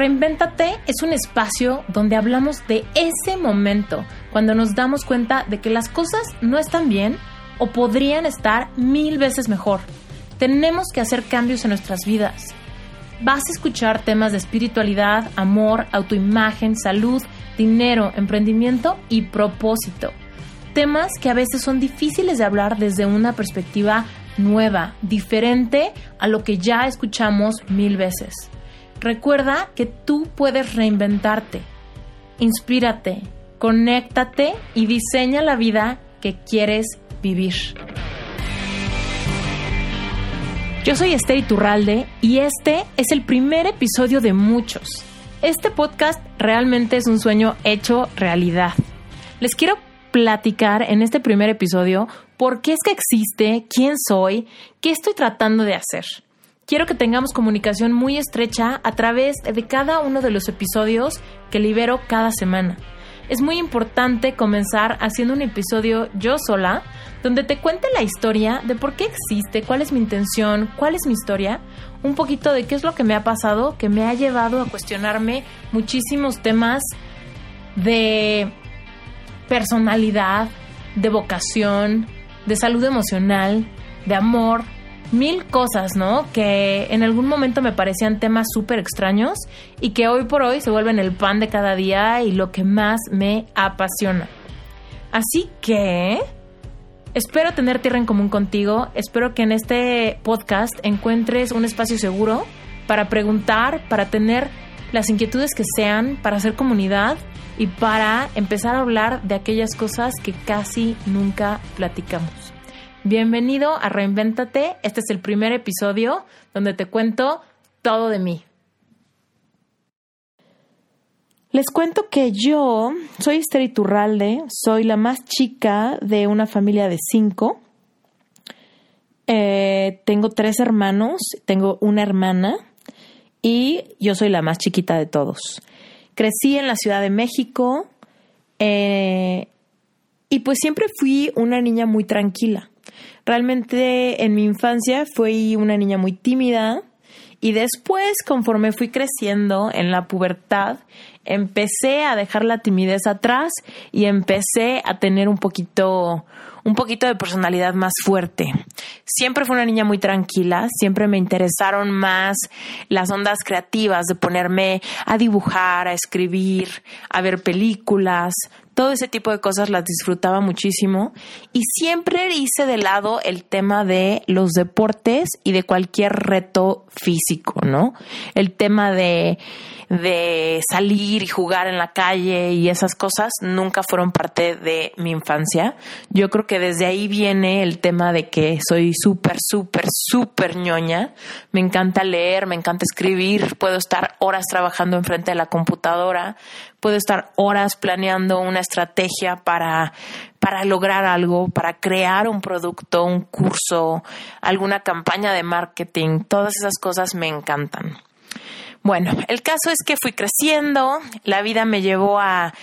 Reinvéntate es un espacio donde hablamos de ese momento, cuando nos damos cuenta de que las cosas no están bien o podrían estar mil veces mejor. Tenemos que hacer cambios en nuestras vidas. Vas a escuchar temas de espiritualidad, amor, autoimagen, salud, dinero, emprendimiento y propósito. Temas que a veces son difíciles de hablar desde una perspectiva nueva, diferente a lo que ya escuchamos mil veces. Recuerda que tú puedes reinventarte. Inspírate, conéctate y diseña la vida que quieres vivir. Yo soy Esther Iturralde y este es el primer episodio de muchos. Este podcast realmente es un sueño hecho realidad. Les quiero platicar en este primer episodio por qué es que existe, quién soy, qué estoy tratando de hacer quiero que tengamos comunicación muy estrecha a través de cada uno de los episodios que libero cada semana. Es muy importante comenzar haciendo un episodio yo sola, donde te cuente la historia de por qué existe, cuál es mi intención, cuál es mi historia, un poquito de qué es lo que me ha pasado, que me ha llevado a cuestionarme muchísimos temas de personalidad, de vocación, de salud emocional, de amor, mil cosas, ¿no? Que en algún momento me parecían temas súper extraños y que hoy por hoy se vuelven el pan de cada día y lo que más me apasiona. Así que espero tener tierra en común contigo, espero que en este podcast encuentres un espacio seguro para preguntar, para tener las inquietudes que sean, para hacer comunidad y para empezar a hablar de aquellas cosas que casi nunca platicamos. Bienvenido a Reinvéntate. Este es el primer episodio donde te cuento todo de mí. Les cuento que yo soy Esther Iturralde, soy la más chica de una familia de cinco. Eh, tengo tres hermanos, tengo una hermana y yo soy la más chiquita de todos. Crecí en la Ciudad de México eh, y pues siempre fui una niña muy tranquila. Realmente en mi infancia fui una niña muy tímida y después, conforme fui creciendo en la pubertad, empecé a dejar la timidez atrás y empecé a tener un poquito un poquito de personalidad más fuerte. Siempre fui una niña muy tranquila, siempre me interesaron más las ondas creativas de ponerme a dibujar, a escribir, a ver películas, todo ese tipo de cosas las disfrutaba muchísimo y siempre hice de lado el tema de los deportes y de cualquier reto físico, ¿no? El tema de de salir y jugar en la calle y esas cosas nunca fueron parte de mi infancia. Yo creo que desde ahí viene el tema de que soy súper, súper, súper ñoña. Me encanta leer, me encanta escribir, puedo estar horas trabajando enfrente de la computadora, puedo estar horas planeando una estrategia para, para lograr algo, para crear un producto, un curso, alguna campaña de marketing. Todas esas cosas me encantan. Bueno, el caso es que fui creciendo, la vida me llevó a,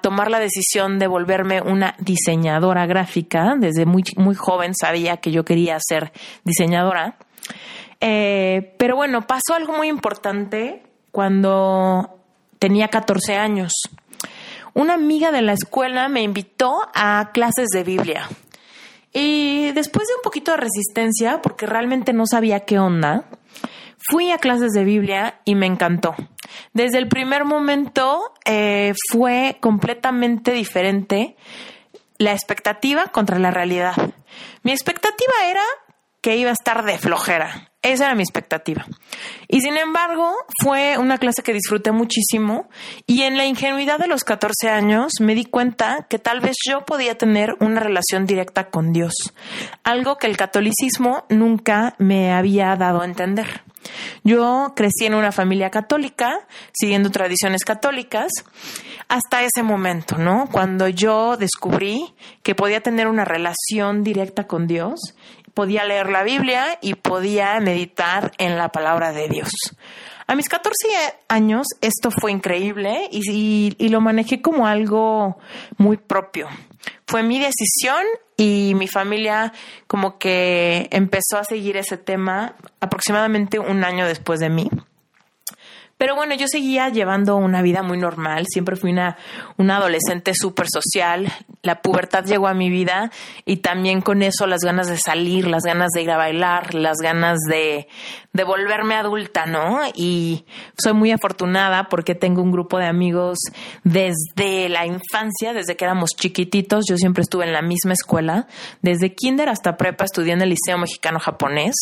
tomar la decisión de volverme una diseñadora gráfica. Desde muy, muy joven sabía que yo quería ser diseñadora. Eh, pero bueno, pasó algo muy importante cuando tenía 14 años. Una amiga de la escuela me invitó a clases de Biblia. Y después de un poquito de resistencia, porque realmente no sabía qué onda, Fui a clases de Biblia y me encantó. Desde el primer momento eh, fue completamente diferente la expectativa contra la realidad. Mi expectativa era que iba a estar de flojera. Esa era mi expectativa. Y sin embargo, fue una clase que disfruté muchísimo y en la ingenuidad de los 14 años me di cuenta que tal vez yo podía tener una relación directa con Dios, algo que el catolicismo nunca me había dado a entender. Yo crecí en una familia católica, siguiendo tradiciones católicas, hasta ese momento, ¿no? Cuando yo descubrí que podía tener una relación directa con Dios, podía leer la Biblia y podía meditar en la palabra de Dios. A mis 14 años esto fue increíble y, y, lo manejé como algo muy propio. Fue mi decisión y mi familia como que empezó a seguir ese tema aproximadamente un año después de mí. Pero bueno, yo seguía llevando una vida muy normal, siempre fui una, una adolescente súper social, la pubertad llegó a mi vida y también con eso las ganas de salir, las ganas de ir a bailar, las ganas de, de volverme adulta, ¿no? Y soy muy afortunada porque tengo un grupo de amigos desde la infancia, desde que éramos chiquititos, yo siempre estuve en la misma escuela, desde kinder hasta prepa estudié en el Liceo Mexicano Japonés.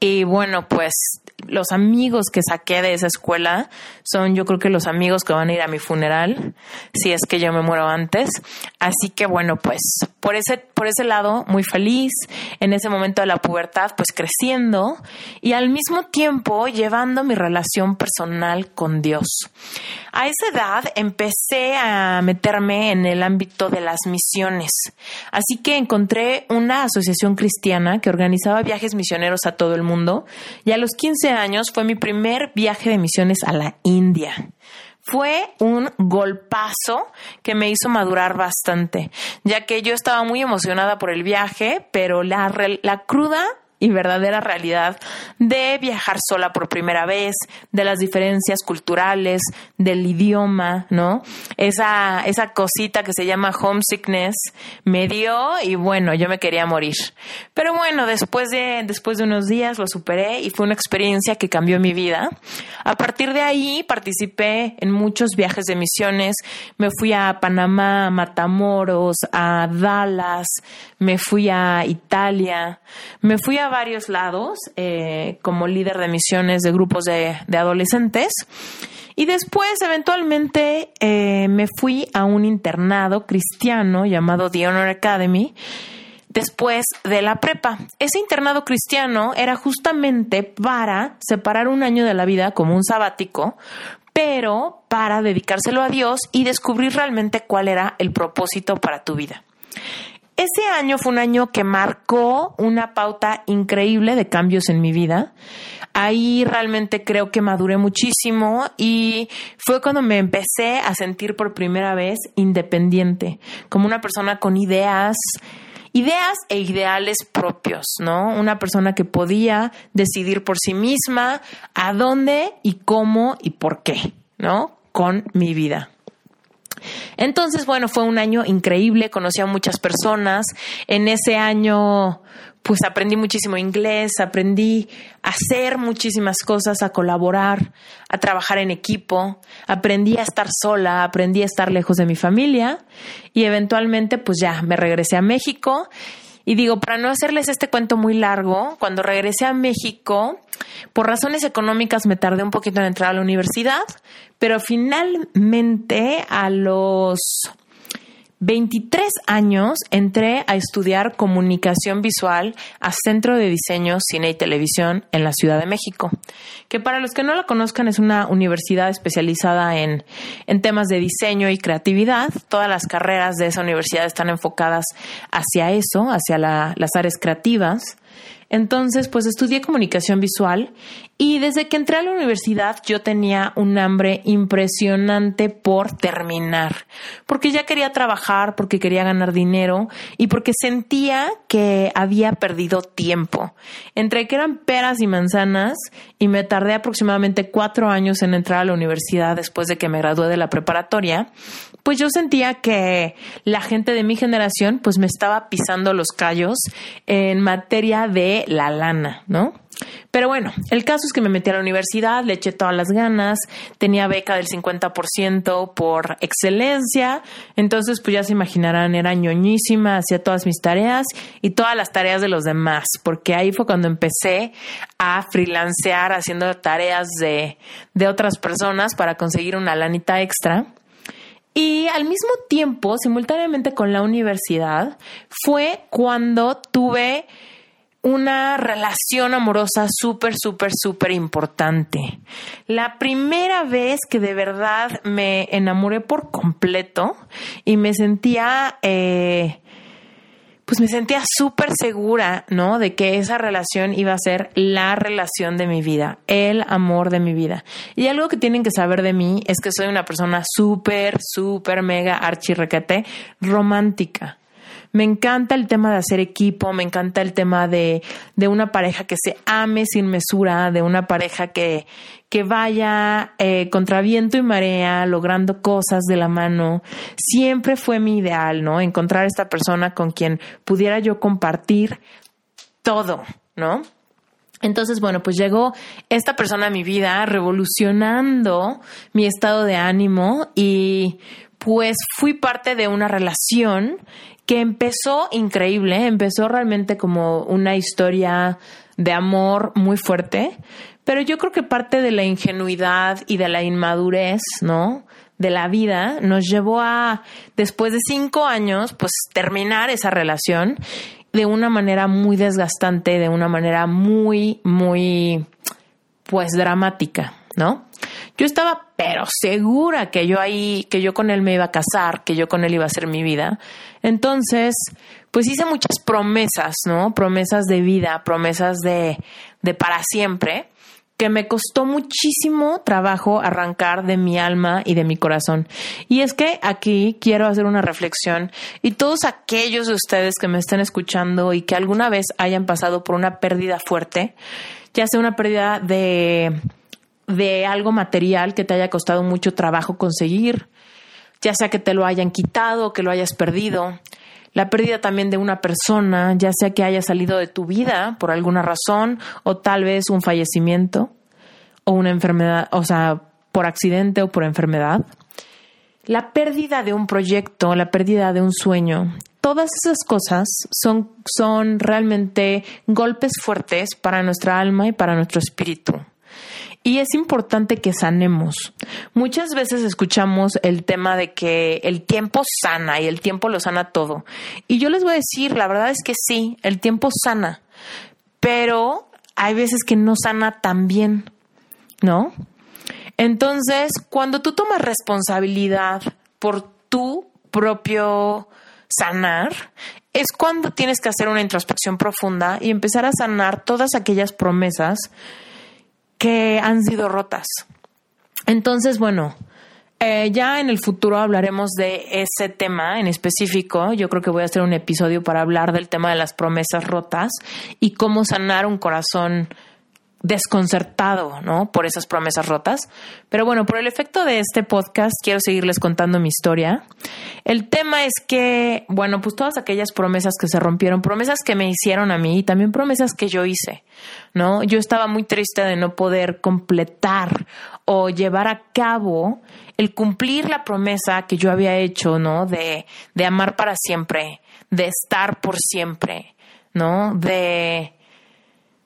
Y bueno, pues los amigos que saqué de esa escuela son yo creo que los amigos que van a ir a mi funeral, si es que yo me muero antes. Así que bueno, pues por ese, por ese lado, muy feliz en ese momento de la pubertad, pues creciendo y al mismo tiempo llevando mi relación personal con Dios. A esa edad empecé a meterme en el ámbito de las misiones. Así que encontré una asociación cristiana que organizaba viajes misioneros a todo el mundo y a los 15 años fue mi primer viaje de misiones a la India. Fue un golpazo que me hizo madurar bastante, ya que yo estaba muy emocionada por el viaje, pero la, la cruda y verdadera realidad de viajar sola por primera vez, de las diferencias culturales, del idioma, ¿no? Esa, esa cosita que se llama homesickness me dio y bueno, yo me quería morir. Pero bueno, después de, después de unos días lo superé y fue una experiencia que cambió mi vida. A partir de ahí participé en muchos viajes de misiones. Me fui a Panamá, a Matamoros, a Dallas, me fui a Italia, me fui a varios lados eh, como líder de misiones de grupos de, adolescentes. Y después, eventualmente, eh, me fui a un internado cristiano llamado The Honor Academy después de la prepa. Ese internado cristiano era justamente para separar un año de la vida como un sabático, pero para dedicárselo a Dios y descubrir realmente cuál era el propósito para tu vida. Ese año fue un año que marcó una pauta increíble de cambios en mi vida. Ahí realmente creo que maduré muchísimo y fue cuando me empecé a sentir por primera vez independiente, como una persona con ideas, ideas e ideales propios, ¿no? Una persona que podía decidir por sí misma a dónde y cómo y por qué, ¿no? Con mi vida. Entonces, bueno, fue un año increíble, conocí a muchas personas. En ese año, pues aprendí muchísimo inglés, aprendí a hacer muchísimas cosas, a colaborar, a trabajar en equipo, aprendí a estar sola, aprendí a estar lejos de mi familia y eventualmente pues ya me regresé a México y digo, para no hacerles este cuento muy largo, cuando regresé a México, por razones económicas me tardé un poquito en entrar a la universidad, pero finalmente a los 23 años entré a estudiar comunicación visual a Centro de Diseño, Cine y Televisión en la Ciudad de México, que para los que no la conozcan es una universidad especializada en, en temas de diseño y creatividad. Todas las carreras de esa universidad están enfocadas hacia eso, hacia las áreas creativas. Entonces, pues estudié comunicación visual y desde que entré a la universidad yo tenía un hambre impresionante por terminar, porque ya quería trabajar, porque quería ganar dinero y porque sentía que había perdido tiempo. Entre que eran peras y manzanas y me tardé aproximadamente cuatro años en entrar a la universidad después de que me gradué de la preparatoria, pues yo sentía que la gente de mi generación pues me estaba pisando los callos en materia de la lana, ¿no? Pero bueno, el caso es que me metí a la universidad, le eché todas las ganas, tenía beca del 50% por excelencia, entonces pues ya se imaginarán, era ñoñísima, hacía todas mis tareas y todas las tareas de los demás, porque ahí fue cuando empecé a freelancear haciendo tareas de, de otras personas para conseguir una lanita extra. Y al mismo tiempo, simultáneamente con la universidad, fue cuando tuve una relación amorosa súper, súper, súper importante. La primera vez que de verdad me enamoré por completo y me sentía, eh, pues me sentía súper segura, ¿no? De que esa relación iba a ser la relación de mi vida, el amor de mi vida. Y algo que tienen que saber de mí es que soy una persona súper, súper, mega, archirrequete romántica Me encanta el tema de hacer equipo, me encanta el tema de, de una pareja que se ame sin mesura, de una pareja que, que vaya eh, contra viento y marea, logrando cosas de la mano. Siempre fue mi ideal, ¿no? Encontrar esta persona con quien pudiera yo compartir todo, ¿no? Entonces, bueno, pues llegó esta persona a mi vida revolucionando mi estado de ánimo y pues fui parte de una relación que empezó increíble, empezó realmente como una historia de amor muy fuerte, pero yo creo que parte de la ingenuidad y de la inmadurez, ¿no? De la vida nos llevó a, después de cinco años, pues terminar esa relación de una manera muy desgastante, de una manera muy, muy, pues dramática, ¿no? Yo estaba, pero segura que yo ahí, que yo con él me iba a casar, que yo con él iba a hacer mi vida. Entonces, pues hice muchas promesas, ¿no? Promesas de vida, promesas de, de para siempre que me costó muchísimo trabajo arrancar de mi alma y de mi corazón. Y es que aquí quiero hacer una reflexión y todos aquellos de ustedes que me estén escuchando y que alguna vez hayan pasado por una pérdida fuerte, ya sea una pérdida de, de algo material que te haya costado mucho trabajo conseguir, ya sea que te lo hayan quitado, que lo hayas perdido, la pérdida también de una persona, ya sea que haya salido de tu vida por alguna razón o tal vez un fallecimiento o una enfermedad, o sea, por accidente o por enfermedad. La pérdida de un proyecto, la pérdida de un sueño, todas esas cosas son, son realmente golpes fuertes para nuestra alma y para nuestro espíritu. Y es importante que sanemos. Muchas veces escuchamos el tema de que el tiempo sana y el tiempo lo sana todo. Y yo les voy a decir, la verdad es que sí, el tiempo sana, pero hay veces que no sana tan bien, ¿no? Entonces, cuando tú tomas responsabilidad por tu propio sanar, es cuando tienes que hacer una introspección profunda y empezar a sanar todas aquellas promesas que han sido rotas. Entonces, bueno, eh, ya en el futuro hablaremos de ese tema en específico. Yo creo que voy a hacer un episodio para hablar del tema de las promesas rotas y cómo sanar un corazón desconcertado, ¿no? Por esas promesas rotas. Pero bueno, por el efecto de este podcast, quiero seguirles contando mi historia. El tema es que, bueno, pues todas aquellas promesas que se rompieron, promesas que me hicieron a mí y también promesas que yo hice, ¿no? Yo estaba muy triste de no poder completar o llevar a cabo el cumplir la promesa que yo había hecho, ¿no? De, de amar para siempre, de estar por siempre, ¿no? De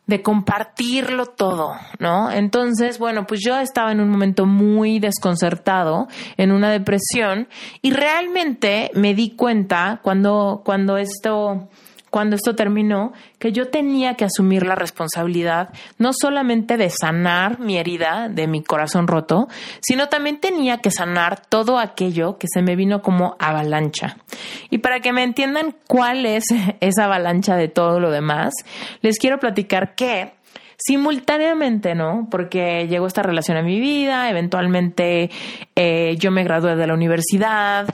de compartirlo todo, ¿no? Entonces, bueno, pues yo estaba en un momento muy desconcertado, en una depresión, y realmente me di cuenta cuando, cuando esto cuando esto terminó, que yo tenía que asumir la responsabilidad no solamente de sanar mi herida de mi corazón roto, sino también tenía que sanar todo aquello que se me vino como avalancha. Y para que me entiendan cuál es esa avalancha de todo lo demás, les quiero platicar que simultáneamente, ¿no? Porque llegó esta relación a mi vida, eventualmente eh, yo me gradué de la universidad,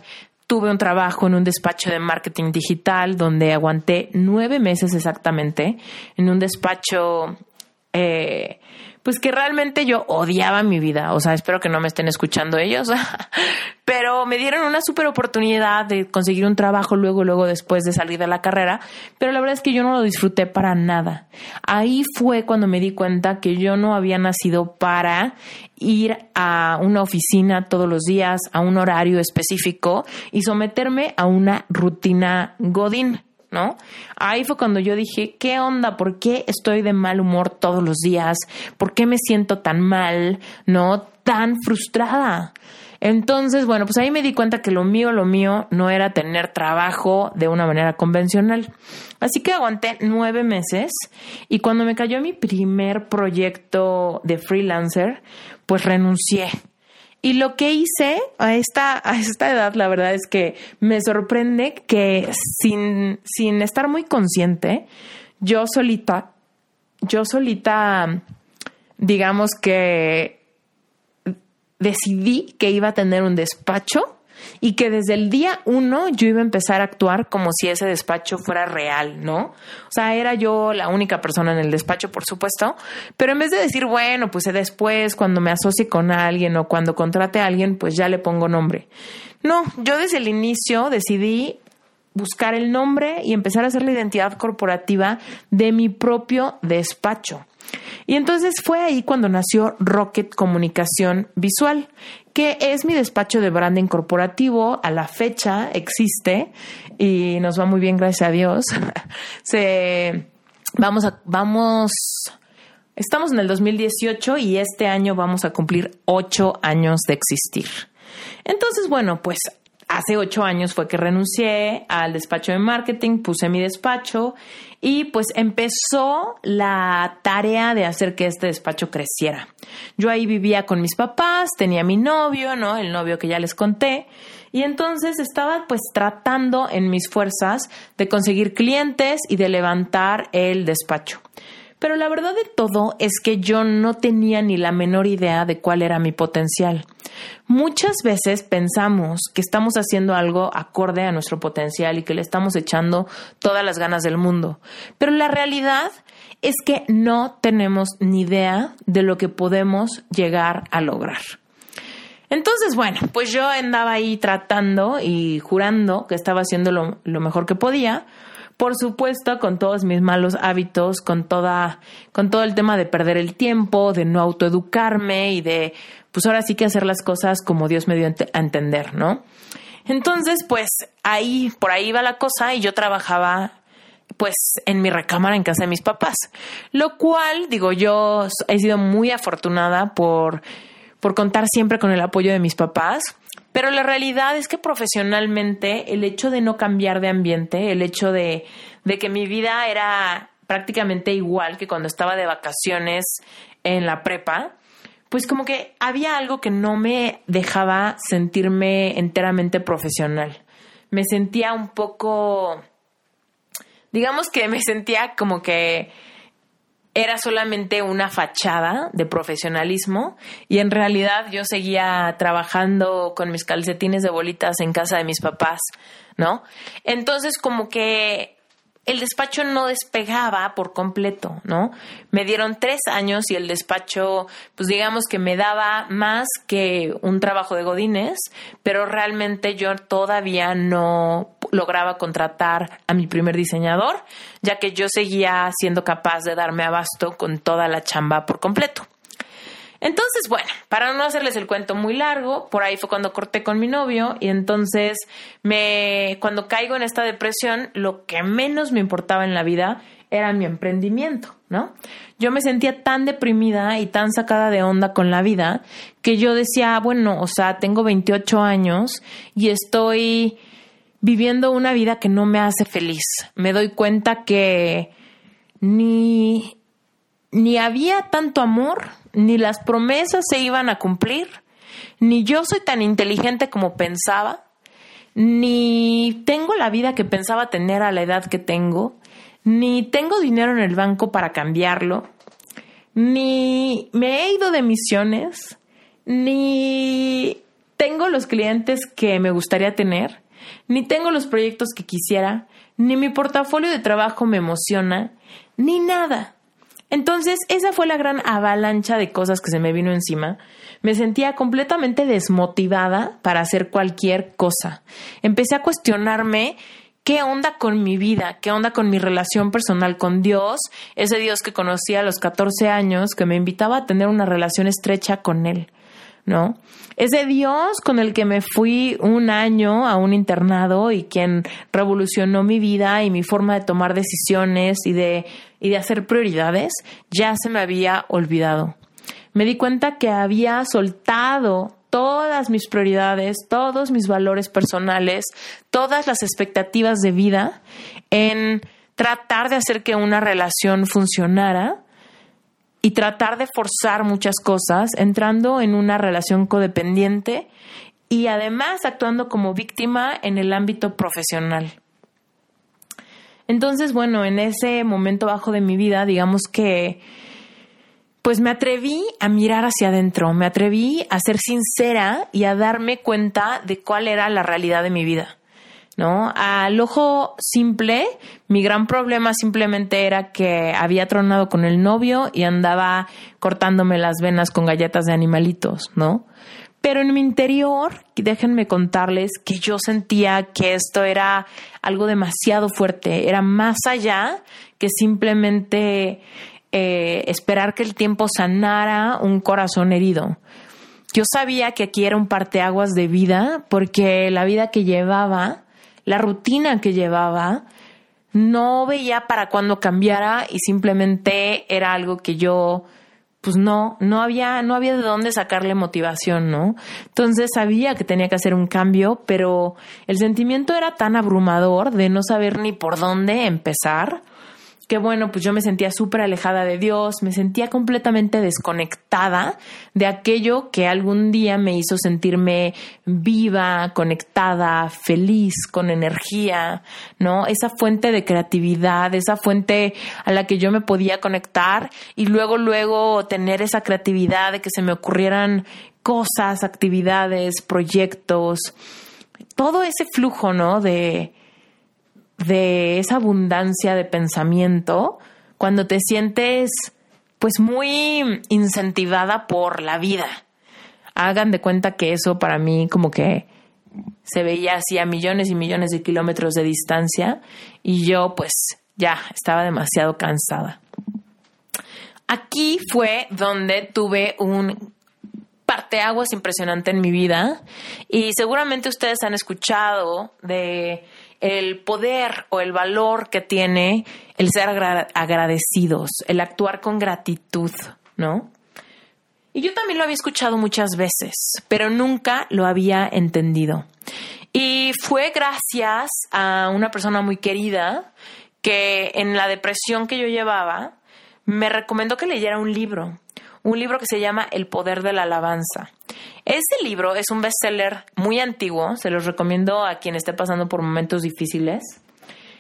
Tuve un trabajo en un despacho de marketing digital donde aguanté nueve meses exactamente en un despacho eh, pues que realmente yo odiaba mi vida. O sea, espero que no me estén escuchando ellos, pero me dieron una super oportunidad de conseguir un trabajo luego, luego después de salir de la carrera, pero la verdad es que yo no lo disfruté para nada. Ahí fue cuando me di cuenta que yo no había nacido para ir a una oficina todos los días, a un horario específico y someterme a una rutina godín. ¿No? Ahí fue cuando yo dije, ¿qué onda? ¿Por qué estoy de mal humor todos los días? ¿Por qué me siento tan mal? ¿No? Tan frustrada. Entonces, bueno, pues ahí me di cuenta que lo mío, lo mío no era tener trabajo de una manera convencional. Así que aguanté nueve meses y cuando me cayó mi primer proyecto de freelancer, pues renuncié. Y lo que hice a esta, a esta edad, la verdad es que me sorprende que sin, sin estar muy consciente, yo solita, yo solita, digamos que decidí que iba a tener un despacho y que desde el día uno yo iba a empezar a actuar como si ese despacho fuera real, ¿no? O sea, era yo la única persona en el despacho, por supuesto, pero en vez de decir, bueno, pues después, cuando me asocie con alguien o cuando contrate a alguien, pues ya le pongo nombre. No, yo desde el inicio decidí buscar el nombre y empezar a hacer la identidad corporativa de mi propio despacho. Y entonces fue ahí cuando nació Rocket Comunicación Visual, que es mi despacho de branding corporativo. A la fecha existe y nos va muy bien, gracias a Dios. Se, vamos vamos, estamos en el 2018 y este año vamos a cumplir ocho años de existir. Entonces, bueno, pues hace ocho años fue que renuncié al despacho de marketing, puse mi despacho y pues empezó la tarea de hacer que este despacho creciera. Yo ahí vivía con mis papás, tenía mi novio, ¿no? El novio que ya les conté. Y entonces estaba pues tratando en mis fuerzas de conseguir clientes y de levantar el despacho. Pero la verdad de todo es que yo no tenía ni la menor idea de cuál era mi potencial. Muchas veces pensamos que estamos haciendo algo acorde a nuestro potencial y que le estamos echando todas las ganas del mundo. Pero la realidad es que no tenemos ni idea de lo que podemos llegar a lograr. Entonces, bueno, pues yo andaba ahí tratando y jurando que estaba haciendo lo, lo mejor que podía, por supuesto, con todos mis malos hábitos, con toda, con todo el tema de perder el tiempo, de no autoeducarme y de, pues ahora sí que hacer las cosas como Dios me dio a entender, ¿no? Entonces, pues ahí, por ahí va la cosa y yo trabajaba pues en mi recámara en casa de mis papás, lo cual, digo, yo he sido muy afortunada por, por contar siempre con el apoyo de mis papás pero la realidad es que profesionalmente el hecho de no cambiar de ambiente, el hecho de, que mi vida era prácticamente igual que cuando estaba de vacaciones en la prepa, pues como que había algo que no me dejaba sentirme enteramente profesional. Me sentía un poco, digamos que me sentía como que era solamente una fachada de profesionalismo y en realidad yo seguía trabajando con mis calcetines de bolitas en casa de mis papás, ¿no? Entonces como que el despacho no despegaba por completo, ¿no? Me dieron tres años y el despacho, pues digamos que me daba más que un trabajo de godines, pero realmente yo todavía no lograba contratar a mi primer diseñador, ya que yo seguía siendo capaz de darme abasto con toda la chamba por completo. Entonces, bueno, para no hacerles el cuento muy largo, por ahí fue cuando corté con mi novio y entonces me cuando caigo en esta depresión, lo que menos me importaba en la vida era mi emprendimiento, ¿no? Yo me sentía tan deprimida y tan sacada de onda con la vida que yo decía, bueno, o sea, tengo 28 años y estoy viviendo una vida que no me hace feliz. Me doy cuenta que ni, ni había tanto amor, ni las promesas se iban a cumplir, ni yo soy tan inteligente como pensaba, ni tengo la vida que pensaba tener a la edad que tengo, ni tengo dinero en el banco para cambiarlo, ni me he ido de misiones, ni tengo los clientes que me gustaría tener, ni tengo los proyectos que quisiera, ni mi portafolio de trabajo me emociona, ni nada. Entonces, esa fue la gran avalancha de cosas que se me vino encima. Me sentía completamente desmotivada para hacer cualquier cosa. Empecé a cuestionarme qué onda con mi vida, qué onda con mi relación personal con Dios, ese Dios que conocí a los 14 años, que me invitaba a tener una relación estrecha con Él. ¿no? Ese Dios con el que me fui un año a un internado y quien revolucionó mi vida y mi forma de tomar decisiones y de, y de hacer prioridades, ya se me había olvidado. Me di cuenta que había soltado todas mis prioridades, todos mis valores personales, todas las expectativas de vida en tratar de hacer que una relación funcionara y tratar de forzar muchas cosas, entrando en una relación codependiente y además actuando como víctima en el ámbito profesional. Entonces, bueno, en ese momento bajo de mi vida, digamos que pues me atreví a mirar hacia adentro, me atreví a ser sincera y a darme cuenta de cuál era la realidad de mi vida. ¿No? Al ojo simple, mi gran problema simplemente era que había tronado con el novio y andaba cortándome las venas con galletas de animalitos, ¿no? Pero en mi interior, déjenme contarles que yo sentía que esto era algo demasiado fuerte, era más allá que simplemente eh, esperar que el tiempo sanara un corazón herido. Yo sabía que aquí era un parteaguas de vida porque la vida que llevaba, la rutina que llevaba, no veía para cuándo cambiara y simplemente era algo que yo pues no, no había, no había de dónde sacarle motivación, ¿no? Entonces sabía que tenía que hacer un cambio, pero el sentimiento era tan abrumador de no saber ni por dónde empezar que bueno, pues yo me sentía súper alejada de Dios, me sentía completamente desconectada de aquello que algún día me hizo sentirme viva, conectada, feliz, con energía, ¿no? Esa fuente de creatividad, esa fuente a la que yo me podía conectar y luego, luego tener esa creatividad de que se me ocurrieran cosas, actividades, proyectos, todo ese flujo, ¿no? De, de esa abundancia de pensamiento cuando te sientes pues muy incentivada por la vida. Hagan de cuenta que eso para mí como que se veía así a millones y millones de kilómetros de distancia y yo pues ya estaba demasiado cansada. Aquí fue donde tuve un parteaguas impresionante en mi vida y seguramente ustedes han escuchado de el poder o el valor que tiene el ser agradecidos, el actuar con gratitud, ¿no? Y yo también lo había escuchado muchas veces, pero nunca lo había entendido. Y fue gracias a una persona muy querida que en la depresión que yo llevaba me recomendó que leyera un libro un libro que se llama El poder de la alabanza. Este libro es un bestseller muy antiguo, se los recomiendo a quien esté pasando por momentos difíciles.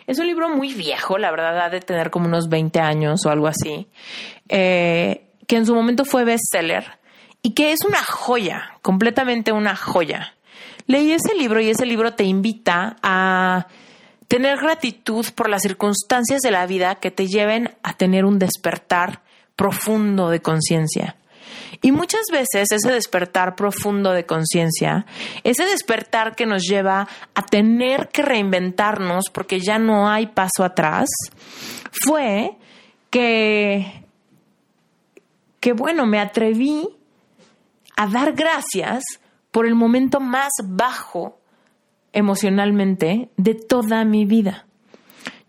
Es un libro muy viejo, la verdad, ha de tener como unos 20 años o algo así, eh, que en su momento fue bestseller y que es una joya, completamente una joya. Leí ese libro y ese libro te invita a tener gratitud por las circunstancias de la vida que te lleven a tener un despertar profundo de conciencia. Y muchas veces ese despertar profundo de conciencia, ese despertar que nos lleva a tener que reinventarnos porque ya no hay paso atrás, fue que, que bueno, me atreví a dar gracias por el momento más bajo emocionalmente de toda mi vida.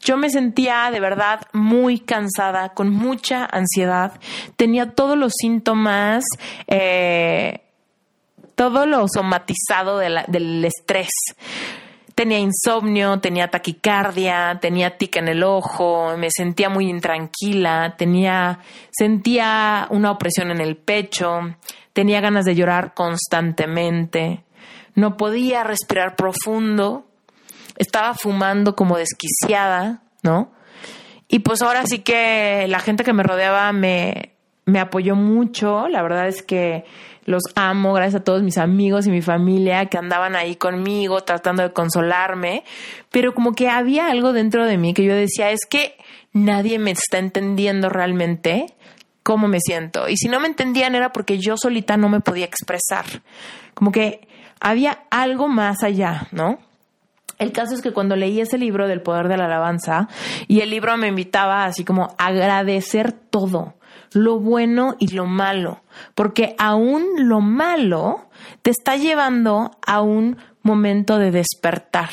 Yo me sentía de verdad muy cansada, con mucha ansiedad. Tenía todos los síntomas, eh, todo lo somatizado del estrés. Tenía insomnio, tenía taquicardia, tenía tic en el ojo, me sentía muy intranquila, tenía, sentía una opresión en el pecho, tenía ganas de llorar constantemente, no podía respirar profundo estaba fumando como desquiciada, ¿no? Y pues ahora sí que la gente que me rodeaba me, me apoyó mucho. La verdad es que los amo, gracias a todos mis amigos y mi familia que andaban ahí conmigo tratando de consolarme. Pero como que había algo dentro de mí que yo decía, es que nadie me está entendiendo realmente cómo me siento. Y si no me entendían era porque yo solita no me podía expresar. Como que había algo más allá, ¿no? El caso es que cuando leí ese libro del poder de la alabanza y el libro me invitaba así como a agradecer todo, lo bueno y lo malo, porque aún lo malo te está llevando a un momento de despertar,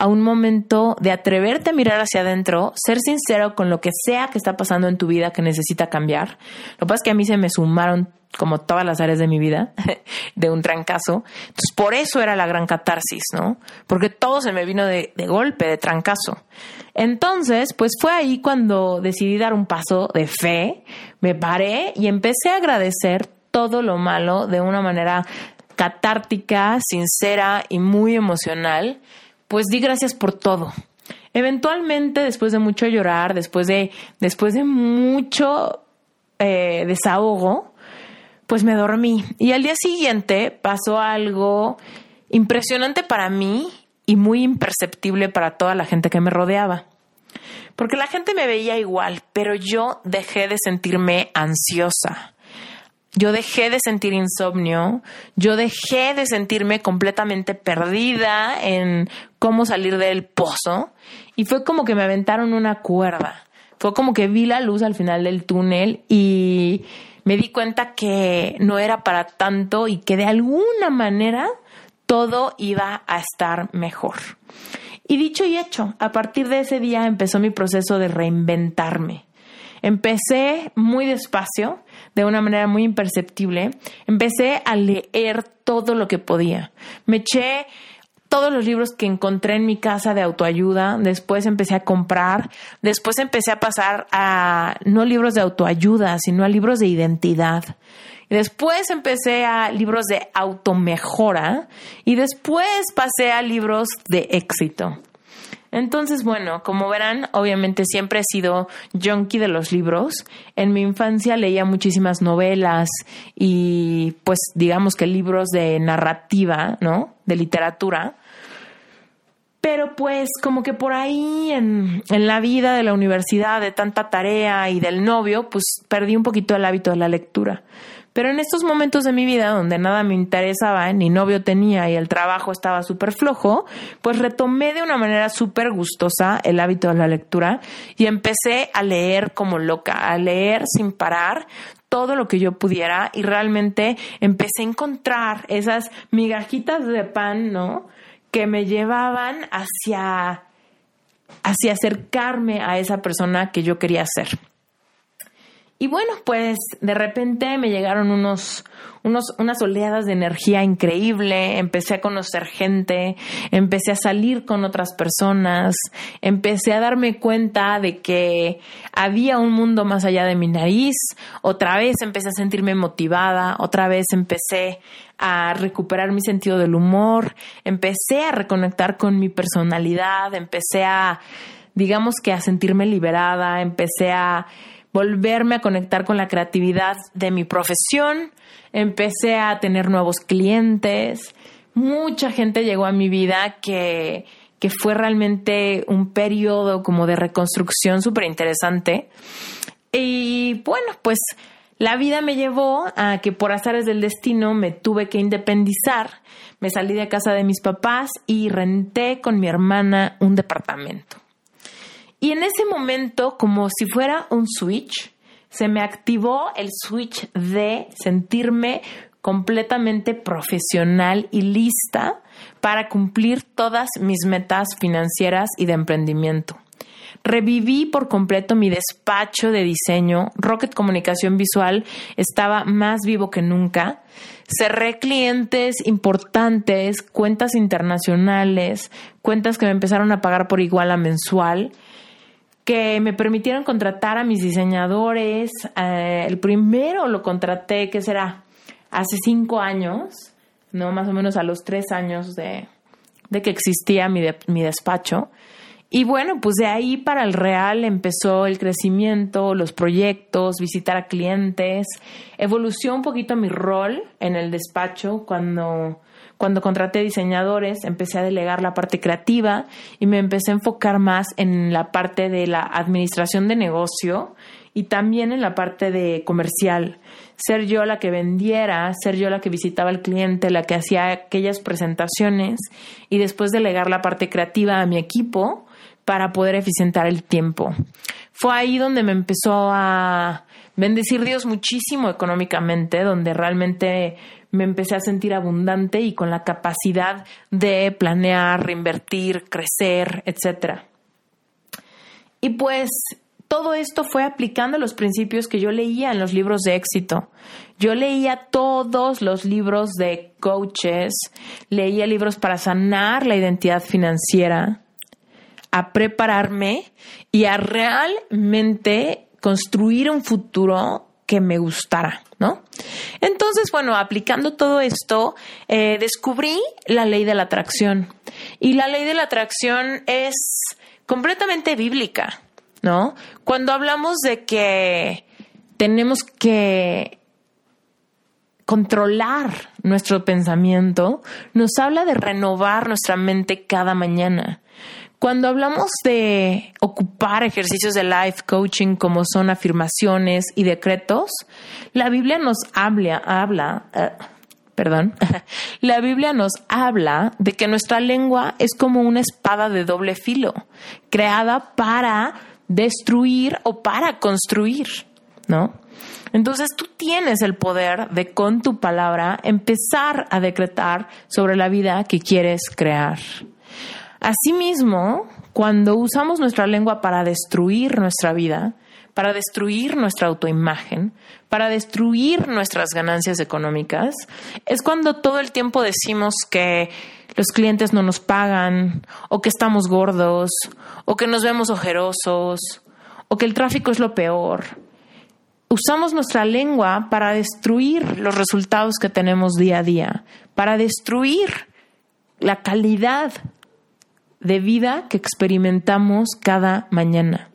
a un momento de atreverte a mirar hacia adentro, ser sincero con lo que sea que está pasando en tu vida que necesita cambiar. Lo que pasa es que a mí se me sumaron como todas las áreas de mi vida, de un trancazo. Entonces, por eso era la gran catarsis, ¿no? Porque todo se me vino de, de, golpe, de trancazo. Entonces, pues fue ahí cuando decidí dar un paso de fe, me paré y empecé a agradecer todo lo malo de una manera catártica, sincera y muy emocional. Pues di gracias por todo. Eventualmente, después de mucho llorar, después de, después de mucho eh, desahogo, pues me dormí. Y al día siguiente pasó algo impresionante para mí y muy imperceptible para toda la gente que me rodeaba. Porque la gente me veía igual, pero yo dejé de sentirme ansiosa. Yo dejé de sentir insomnio, yo dejé de sentirme completamente perdida en cómo salir del pozo y fue como que me aventaron una cuerda. Fue como que vi la luz al final del túnel y me di cuenta que no era para tanto y que de alguna manera todo iba a estar mejor. Y dicho y hecho, a partir de ese día empezó mi proceso de reinventarme. Empecé muy despacio, de una manera muy imperceptible. Empecé a leer todo lo que podía. Me eché todos los libros que encontré en mi casa de autoayuda, después empecé a comprar, después empecé a pasar a no libros de autoayuda, sino a libros de identidad. Después empecé a libros de automejora y después pasé a libros de éxito. Entonces, bueno, como verán, obviamente siempre he sido junkie de los libros. En mi infancia leía muchísimas novelas y pues digamos que libros de narrativa, ¿no? De literatura. Pero pues como que por ahí en, en, la vida de la universidad, de tanta tarea y del novio, pues perdí un poquito el hábito de la lectura. Pero en estos momentos de mi vida donde nada me interesaba, ni novio tenía y el trabajo estaba súper flojo, pues retomé de una manera súper gustosa el hábito de la lectura y empecé a leer como loca, a leer sin parar todo lo que yo pudiera y realmente empecé a encontrar esas migajitas de pan, ¿no? Que me llevaban hacia, hacia acercarme a esa persona que yo quería ser. Y bueno, pues de repente me llegaron unos, unos, unas oleadas de energía increíble, empecé a conocer gente, empecé a salir con otras personas, empecé a darme cuenta de que había un mundo más allá de mi nariz, otra vez empecé a sentirme motivada, otra vez empecé a recuperar mi sentido del humor, empecé a reconectar con mi personalidad, empecé a, digamos que a sentirme liberada, empecé a volverme a conectar con la creatividad de mi profesión, empecé a tener nuevos clientes, mucha gente llegó a mi vida que, que fue realmente un periodo como de reconstrucción súper interesante. Y bueno, pues la vida me llevó a que por azares del destino me tuve que independizar, me salí de casa de mis papás y renté con mi hermana un departamento. Y en ese momento, como si fuera un switch, se me activó el switch de sentirme completamente profesional y lista para cumplir todas mis metas financieras y de emprendimiento. Reviví por completo mi despacho de diseño, Rocket Comunicación Visual estaba más vivo que nunca. Cerré clientes importantes, cuentas internacionales, cuentas que me empezaron a pagar por igual a mensual que me permitieron contratar a mis diseñadores. Eh, el primero lo contraté, que será? Hace cinco años, no más o menos a los tres años de, que existía mi, mi despacho. Y bueno, pues de ahí para el real empezó el crecimiento, los proyectos, visitar a clientes. Evolucionó un poquito mi rol en el despacho cuando cuando contraté diseñadores, empecé a delegar la parte creativa y me empecé a enfocar más en la parte de la administración de negocio y también en la parte de comercial. Ser yo la que vendiera, ser yo la que visitaba al cliente, la que hacía aquellas presentaciones y después delegar la parte creativa a mi equipo para poder eficientar el tiempo. Fue ahí donde me empezó a bendecir Dios muchísimo económicamente, donde realmente me empecé a sentir abundante y con la capacidad de planear, reinvertir, crecer, etc. Y pues todo esto fue aplicando los principios que yo leía en los libros de éxito. Yo leía todos los libros de coaches, leía libros para sanar la identidad financiera, a prepararme y a realmente construir un futuro que me gustara, ¿no? Entonces, bueno, aplicando todo esto, eh, descubrí la ley de la atracción. Y la ley de la atracción es completamente bíblica, ¿no? Cuando hablamos de que tenemos que controlar nuestro pensamiento, nos habla de renovar nuestra mente cada mañana. Cuando hablamos de ocupar ejercicios de life coaching como son afirmaciones y decretos, la Biblia nos habla, habla, eh, perdón, la Biblia nos habla de que nuestra lengua es como una espada de doble filo, creada para destruir o para construir, ¿no? Entonces tú tienes el poder de con tu palabra empezar a decretar sobre la vida que quieres crear. Asimismo, cuando usamos nuestra lengua para destruir nuestra vida, para destruir nuestra autoimagen, para destruir nuestras ganancias económicas, es cuando todo el tiempo decimos que los clientes no nos pagan, o que estamos gordos, o que nos vemos ojerosos, o que el tráfico es lo peor. Usamos nuestra lengua para destruir los resultados que tenemos día a día, para destruir la calidad de vida que experimentamos cada mañana.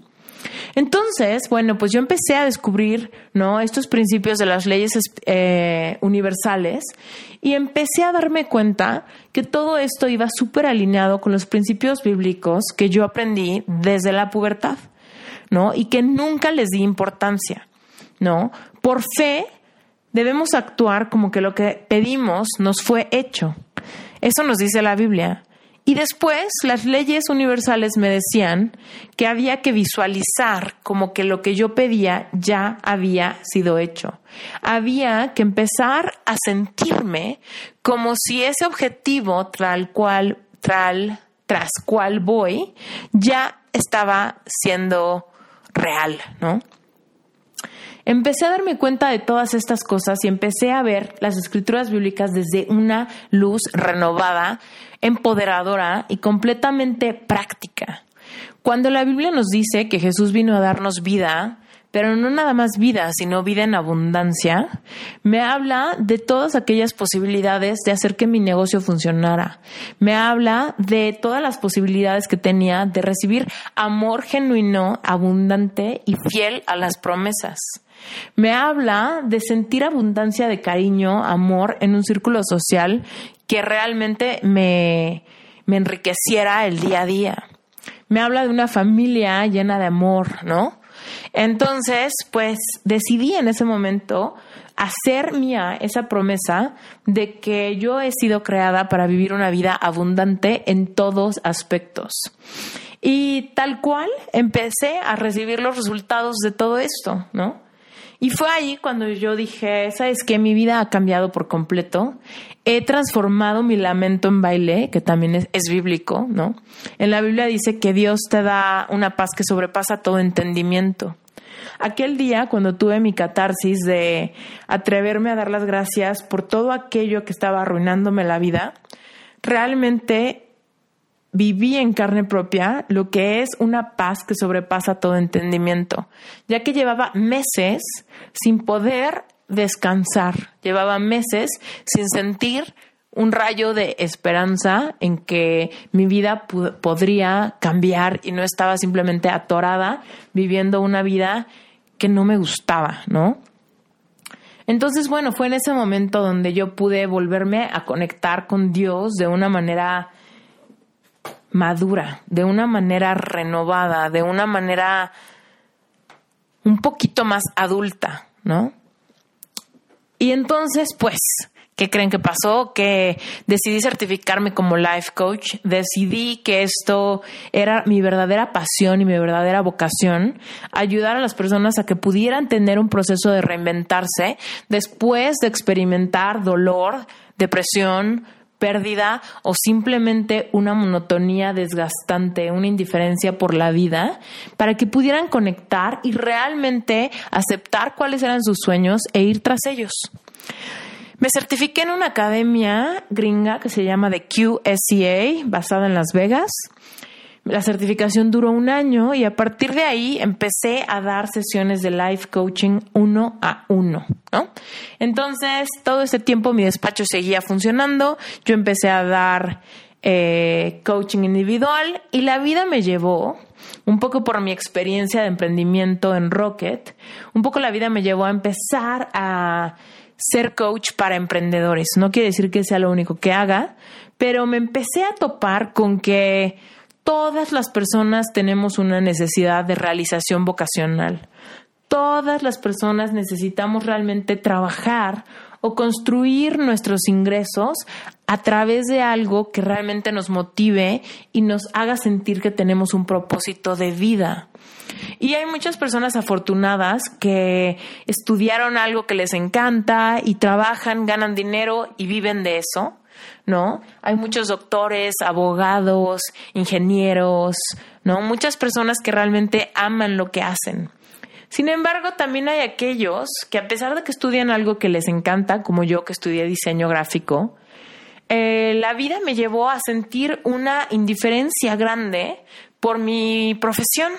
Entonces, bueno, pues yo empecé a descubrir, ¿no? Estos principios de las leyes eh, universales y empecé a darme cuenta que todo esto iba súper alineado con los principios bíblicos que yo aprendí desde la pubertad, ¿no? Y que nunca les di importancia, ¿no? Por fe debemos actuar como que lo que pedimos nos fue hecho. Eso nos dice la Biblia. Y después las leyes universales me decían que había que visualizar como que lo que yo pedía ya había sido hecho. Había que empezar a sentirme como si ese objetivo tal cual, tras cual voy, ya estaba siendo real, ¿no? Empecé a darme cuenta de todas estas cosas y empecé a ver las escrituras bíblicas desde una luz renovada, empoderadora y completamente práctica. Cuando la Biblia nos dice que Jesús vino a darnos vida, pero no nada más vida, sino vida en abundancia, me habla de todas aquellas posibilidades de hacer que mi negocio funcionara. Me habla de todas las posibilidades que tenía de recibir amor genuino, abundante y fiel a las promesas. Me habla de sentir abundancia de cariño, amor en un círculo social que realmente me, me enriqueciera el día a día. Me habla de una familia llena de amor, ¿no? Entonces, pues decidí en ese momento hacer mía esa promesa de que yo he sido creada para vivir una vida abundante en todos aspectos. Y tal cual empecé a recibir los resultados de todo esto, ¿no? Y fue ahí cuando yo dije, ¿sabes qué? Mi vida ha cambiado por completo. He transformado mi lamento en baile, que también es, bíblico, ¿no? En la Biblia dice que Dios te da una paz que sobrepasa todo entendimiento. Aquel día, cuando tuve mi catarsis de atreverme a dar las gracias por todo aquello que estaba arruinándome la vida, realmente viví en carne propia lo que es una paz que sobrepasa todo entendimiento, ya que llevaba meses sin poder descansar, llevaba meses sin sentir un rayo de esperanza en que mi vida podría cambiar y no estaba simplemente atorada viviendo una vida que no me gustaba, ¿no? Entonces, bueno, fue en ese momento donde yo pude volverme a conectar con Dios de una manera madura, de una manera renovada, de una manera un poquito más adulta, ¿no? Y entonces, pues, ¿qué creen que pasó? Que decidí certificarme como life coach, decidí que esto era mi verdadera pasión y mi verdadera vocación, ayudar a las personas a que pudieran tener un proceso de reinventarse después de experimentar dolor, depresión, pérdida o simplemente una monotonía desgastante, una indiferencia por la vida, para que pudieran conectar y realmente aceptar cuáles eran sus sueños e ir tras ellos. Me certifiqué en una academia gringa que se llama The QSCA, basada en Las Vegas. La certificación duró un año y a partir de ahí empecé a dar sesiones de life coaching uno a uno, ¿no? Entonces, todo ese tiempo mi despacho seguía funcionando. Yo empecé a dar eh, coaching individual y la vida me llevó, un poco por mi experiencia de emprendimiento en Rocket, un poco la vida me llevó a empezar a ser coach para emprendedores. No quiere decir que sea lo único que haga, pero me empecé a topar con que todas las personas tenemos una necesidad de realización vocacional. Todas las personas necesitamos realmente trabajar o construir nuestros ingresos a través de algo que realmente nos motive y nos haga sentir que tenemos un propósito de vida. Y hay muchas personas afortunadas que estudiaron algo que les encanta y trabajan, ganan dinero y viven de eso, ¿no? Hay muchos doctores, abogados, ingenieros, ¿no? Muchas personas que realmente aman lo que hacen. Sin embargo, también hay aquellos que a pesar de que estudian algo que les encanta, como yo que estudié diseño gráfico, eh, la vida me llevó a sentir una indiferencia grande por mi profesión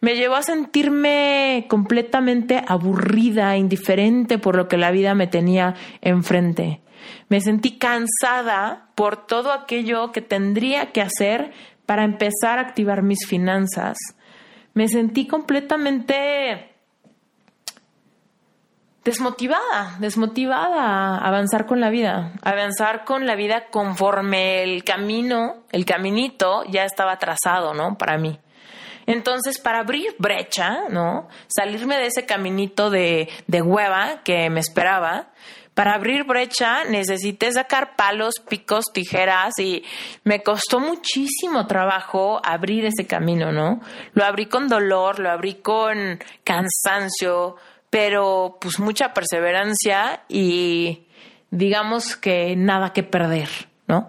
me llevó a sentirme completamente aburrida, indiferente por lo que la vida me tenía enfrente. Me sentí cansada por todo aquello que tendría que hacer para empezar a activar mis finanzas. Me sentí completamente desmotivada, desmotivada a avanzar con la vida, avanzar con la vida conforme el camino, el caminito ya estaba trazado, ¿no? Para mí. Entonces, para abrir brecha, ¿no? Salirme de ese caminito de, de hueva que me esperaba, para abrir brecha necesité sacar palos, picos, tijeras y me costó muchísimo trabajo abrir ese camino, ¿no? Lo abrí con dolor, lo abrí con cansancio, pero pues mucha perseverancia y digamos que nada que perder, ¿no?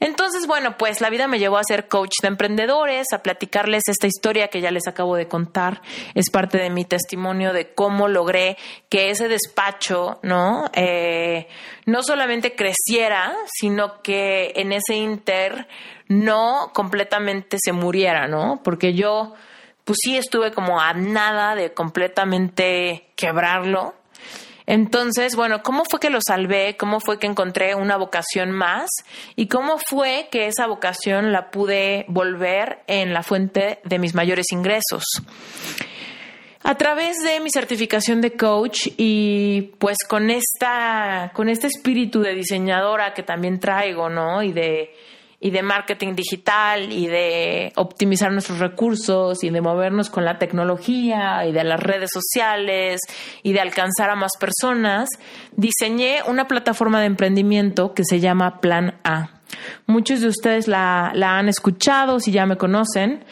Entonces, bueno, pues la vida me llevó a ser coach de emprendedores, a platicarles esta historia que ya les acabo de contar. Es parte de mi testimonio de cómo logré que ese despacho, ¿no? Eh, no solamente creciera, sino que en ese inter no completamente se muriera, ¿no? Porque yo, pues sí estuve como a nada de completamente quebrarlo entonces, bueno, ¿cómo fue que lo salvé? ¿Cómo fue que encontré una vocación más? ¿Y cómo fue que esa vocación la pude volver en la fuente de mis mayores ingresos? A través de mi certificación de coach y pues con esta con este espíritu de diseñadora que también traigo, ¿no? Y de y de marketing digital y de optimizar nuestros recursos y de movernos con la tecnología y de las redes sociales y de alcanzar a más personas, diseñé una plataforma de emprendimiento que se llama Plan A. Muchos de ustedes la, han escuchado si ya me conocen.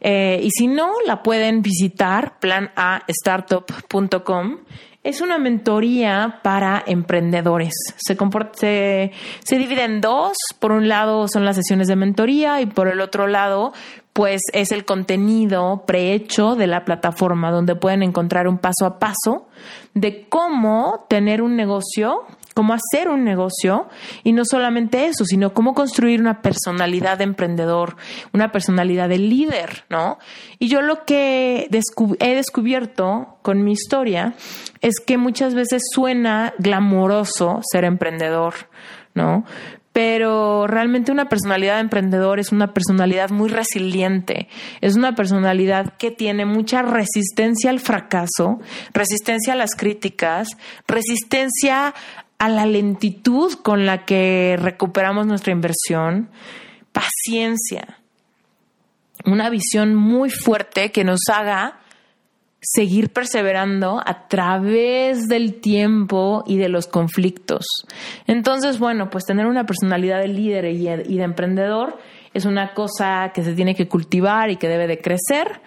Eh, y si no, la pueden visitar planastartup.com es una mentoría para emprendedores. Se, se, se, divide en dos. Por un lado son las sesiones de mentoría y por el otro lado, pues es el contenido prehecho de la plataforma donde pueden encontrar un paso a paso de cómo tener un negocio cómo hacer un negocio y no solamente eso, sino cómo construir una personalidad de emprendedor, una personalidad de líder, ¿no? Y yo lo que he descubierto con mi historia es que muchas veces suena glamoroso ser emprendedor, ¿no? pero realmente una personalidad de emprendedor es una personalidad muy resiliente, es una personalidad que tiene mucha resistencia al fracaso, resistencia a las críticas, resistencia a la lentitud con la que recuperamos nuestra inversión, paciencia, una visión muy fuerte que nos haga seguir perseverando a través del tiempo y de los conflictos. Entonces, bueno, pues tener una personalidad de líder y de emprendedor es una cosa que se tiene que cultivar y que debe de crecer,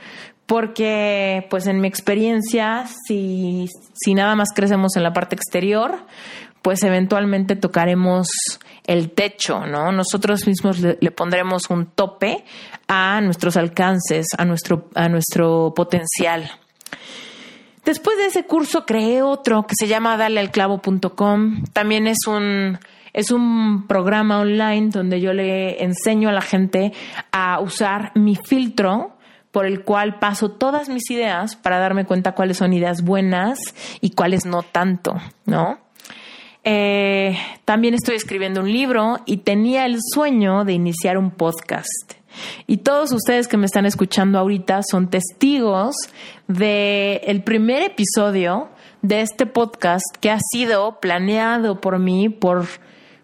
porque pues en mi experiencia, si, si nada más crecemos en la parte exterior, pues eventualmente tocaremos el techo, ¿no? Nosotros mismos le, pondremos un tope a nuestros alcances, a nuestro, a nuestro potencial. Después de ese curso creé otro que se llama dalealclavo.com. También es un, es un programa online donde yo le enseño a la gente a usar mi filtro por el cual paso todas mis ideas para darme cuenta cuáles son ideas buenas y cuáles no tanto, ¿no? Eh, también estoy escribiendo un libro y tenía el sueño de iniciar un podcast. Y todos ustedes que me están escuchando ahorita son testigos de el primer episodio de este podcast que ha sido planeado por mí por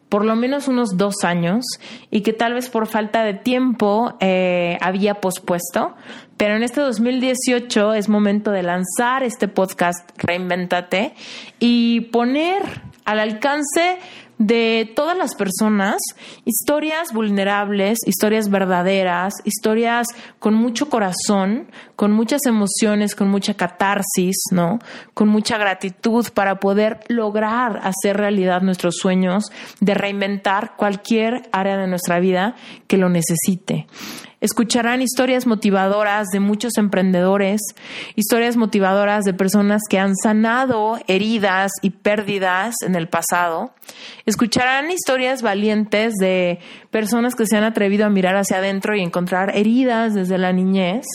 por lo menos unos dos años y que tal vez por falta de tiempo eh, había pospuesto. Pero en este 2018 es momento de lanzar este podcast Reinventate y poner al alcance de todas las personas, historias vulnerables, historias verdaderas, historias con mucho corazón, con muchas emociones, con mucha catarsis, ¿no? Con mucha gratitud para poder lograr hacer realidad nuestros sueños de reinventar cualquier área de nuestra vida que lo necesite. Escucharán historias motivadoras de muchos emprendedores, historias motivadoras de personas que han sanado heridas y pérdidas en el pasado. Escucharán historias valientes de personas que se han atrevido a mirar hacia adentro y encontrar heridas desde la niñez.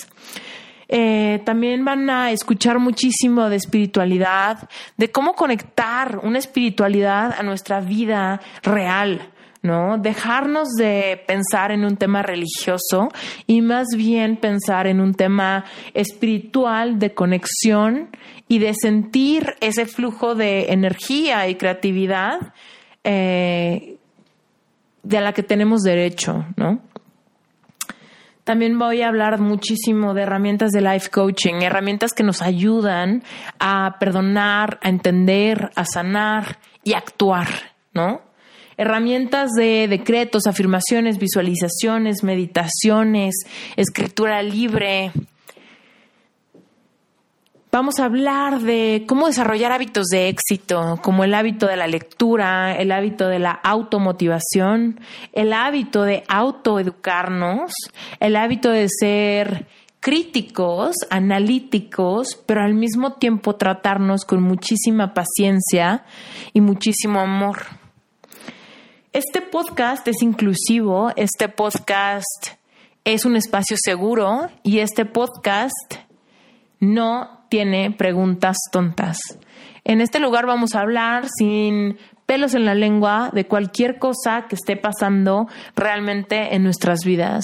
Eh, también van a escuchar muchísimo de espiritualidad, de cómo conectar una espiritualidad a nuestra vida real. ¿No? Dejarnos de pensar en un tema religioso y más bien pensar en un tema espiritual de conexión y de sentir ese flujo de energía y creatividad eh, de la que tenemos derecho. También voy a hablar muchísimo de herramientas de life coaching, herramientas que nos ayudan a perdonar, a entender, a sanar y actuar, ¿no? Herramientas de decretos, afirmaciones, visualizaciones, meditaciones, escritura libre. Vamos a hablar de cómo desarrollar hábitos de éxito, como el hábito de la lectura, el hábito de la automotivación, el hábito de autoeducarnos, el hábito de ser críticos, analíticos, pero al mismo tiempo tratarnos con muchísima paciencia y muchísimo amor. Este podcast es inclusivo, este podcast es un espacio seguro y este podcast no tiene preguntas tontas. En este lugar vamos a hablar sin pelos en la lengua de cualquier cosa que esté pasando realmente en nuestras vidas.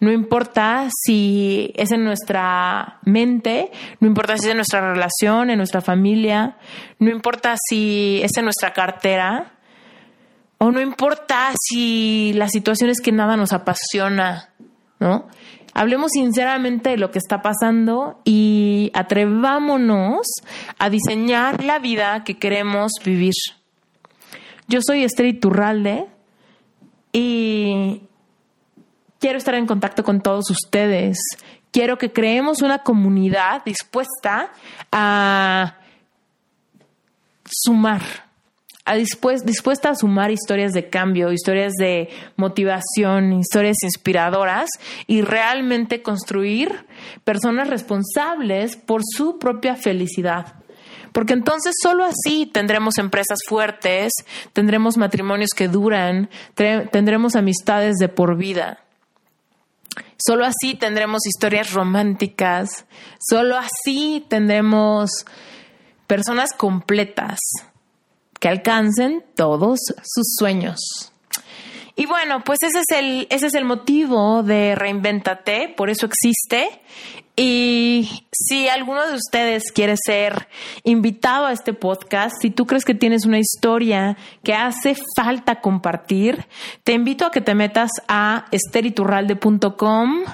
No importa si es en nuestra mente, no importa si es en nuestra relación, en nuestra familia, no importa si es en nuestra cartera, o no importa si la situación es que nada nos apasiona, ¿no? Hablemos sinceramente de lo que está pasando y atrevámonos a diseñar la vida que queremos vivir. Yo soy Esther Iturralde y quiero estar en contacto con todos ustedes. Quiero que creemos una comunidad dispuesta a sumar dispuesta a sumar historias de cambio, historias de motivación, historias inspiradoras y realmente construir personas responsables por su propia felicidad. Porque entonces solo así tendremos empresas fuertes, tendremos matrimonios que duran, tendremos amistades de por vida. Solo así tendremos historias románticas, solo así tendremos personas completas que alcancen todos sus sueños. Y bueno, pues ese es el, ese es el motivo de Reinventate, por eso existe. Y si alguno de ustedes quiere ser invitado a este podcast, si tú crees que tienes una historia que hace falta compartir, te invito a que te metas a esteriturralde.com,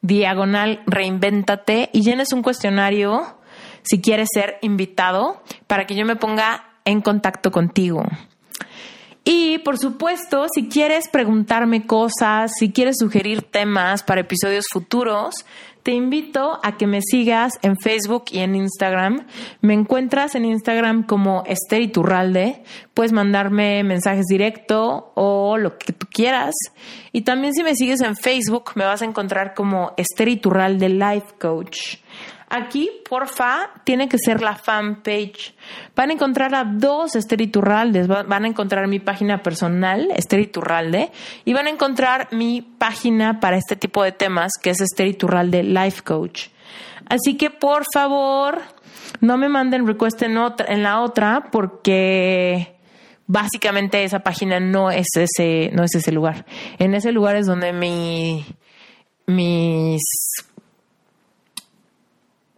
diagonal reinventate y llenes un cuestionario si quieres ser invitado para que yo me ponga en contacto contigo. Y por supuesto, si quieres preguntarme cosas, si quieres sugerir temas para episodios futuros, te invito a que me sigas en Facebook y en Instagram. Me encuentras en Instagram como Esther Iturralde. Puedes mandarme mensajes directo o lo que tú quieras. Y también si me sigues en Facebook, me vas a encontrar como Esther Iturralde Life Coach. Aquí, porfa, tiene que ser la fanpage. Van a encontrar a dos Esther Iturraldes. Van a encontrar mi página personal, Esther Iturralde, y van a encontrar mi página para este tipo de temas, que es Esther Iturralde Life Coach. Así que, por favor, no me manden request en, en la otra porque básicamente esa página no es ese, no es ese lugar. En ese lugar es donde mi, mis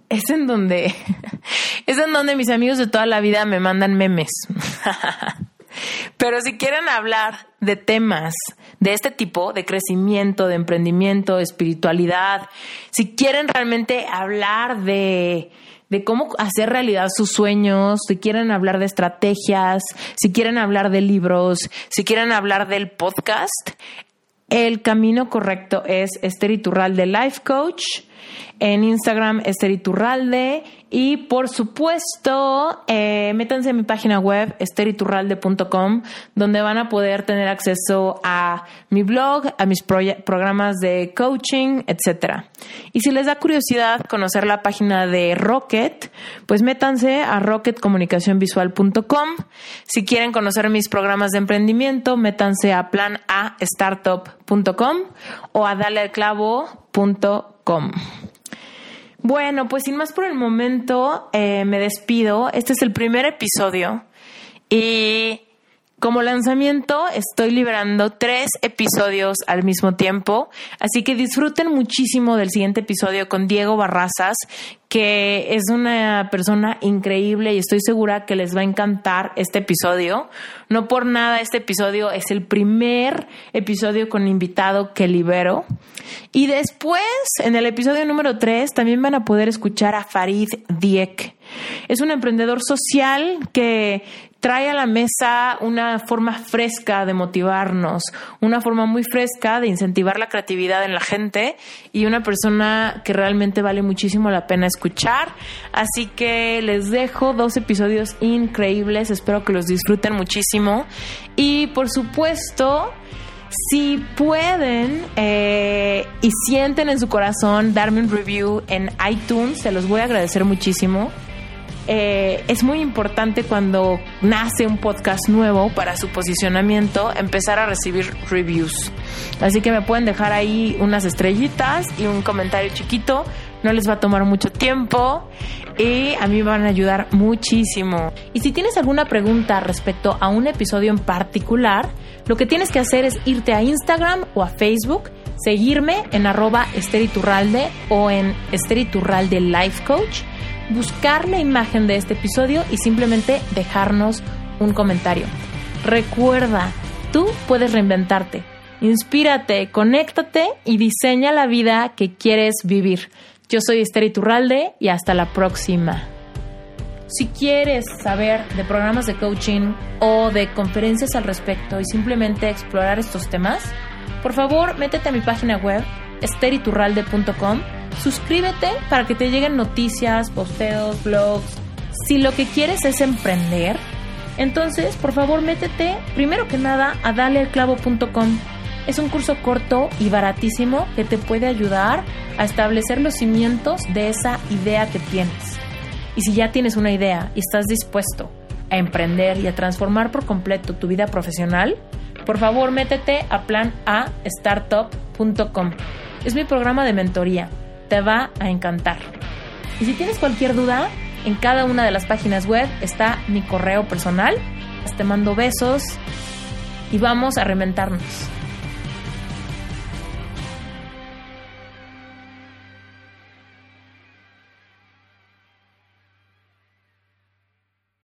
es en donde es en donde mis amigos de toda la vida me mandan memes. Pero si quieren hablar de temas de este tipo, de crecimiento, de emprendimiento, de espiritualidad, si quieren realmente hablar de, de cómo hacer realidad sus sueños, si quieren hablar de estrategias, si quieren hablar de libros, si quieren hablar del podcast, el camino correcto es Esther Iturralde Life Coach. En Instagram Esther Iturralde y por supuesto eh, métanse en mi página web esteriturralde.com donde van a poder tener acceso a mi blog, a mis programas de coaching, etc. Y si les da curiosidad conocer la página de Rocket, pues métanse a rocketcomunicacionvisual.com. Si quieren conocer mis programas de emprendimiento, métanse a planastartup.com o a dalealclavo.com. Bueno, pues sin más por el momento, eh, me despido. Este es el primer episodio y como lanzamiento estoy liberando tres episodios al mismo tiempo, así que disfruten muchísimo del siguiente episodio con Diego Barrazas, que es una persona increíble y estoy segura que les va a encantar este episodio. No por nada este episodio es el primer episodio con invitado que libero. Y después, en el episodio número 3, también van a poder escuchar a Farid Diek. Es un emprendedor social que trae a la mesa una forma fresca de motivarnos, una forma muy fresca de incentivar la creatividad en la gente y una persona que realmente vale muchísimo la pena escuchar. Así que les dejo dos episodios increíbles, espero que los disfruten muchísimo y por supuesto... Si pueden eh, y sienten en su corazón darme un review en iTunes, se los voy a agradecer muchísimo. Eh, es muy importante cuando nace un podcast nuevo para su posicionamiento empezar a recibir reviews. Así que me pueden dejar ahí unas estrellitas y un comentario chiquito. No les va a tomar mucho tiempo y a mí me van a ayudar muchísimo. Y si tienes alguna pregunta respecto a un episodio en particular, lo que tienes que hacer es irte a Instagram o a Facebook, seguirme en arroba esteriturralde o en esteriturralde life coach buscar la imagen de este episodio y simplemente dejarnos un comentario. Recuerda, tú puedes reinventarte. Inspírate, conéctate y diseña la vida que quieres vivir. Yo soy Esther Iturralde y hasta la próxima. Si quieres saber de programas de coaching o de conferencias al respecto y simplemente explorar estos temas, por favor métete a mi página web esteriturralde.com Suscríbete para que te lleguen noticias, posteos, blogs. Si lo que quieres es emprender, entonces por favor métete primero que nada a dalealclavo.com. Es un curso corto y baratísimo que te puede ayudar a establecer los cimientos de esa idea que tienes. Y si ya tienes una idea y estás dispuesto a emprender y a transformar por completo tu vida profesional, por favor métete a planastartup.com. Es mi programa de mentoría te va a encantar. Y si tienes cualquier duda, en cada una de las páginas web está mi correo personal. Te mando besos y vamos a reventarnos.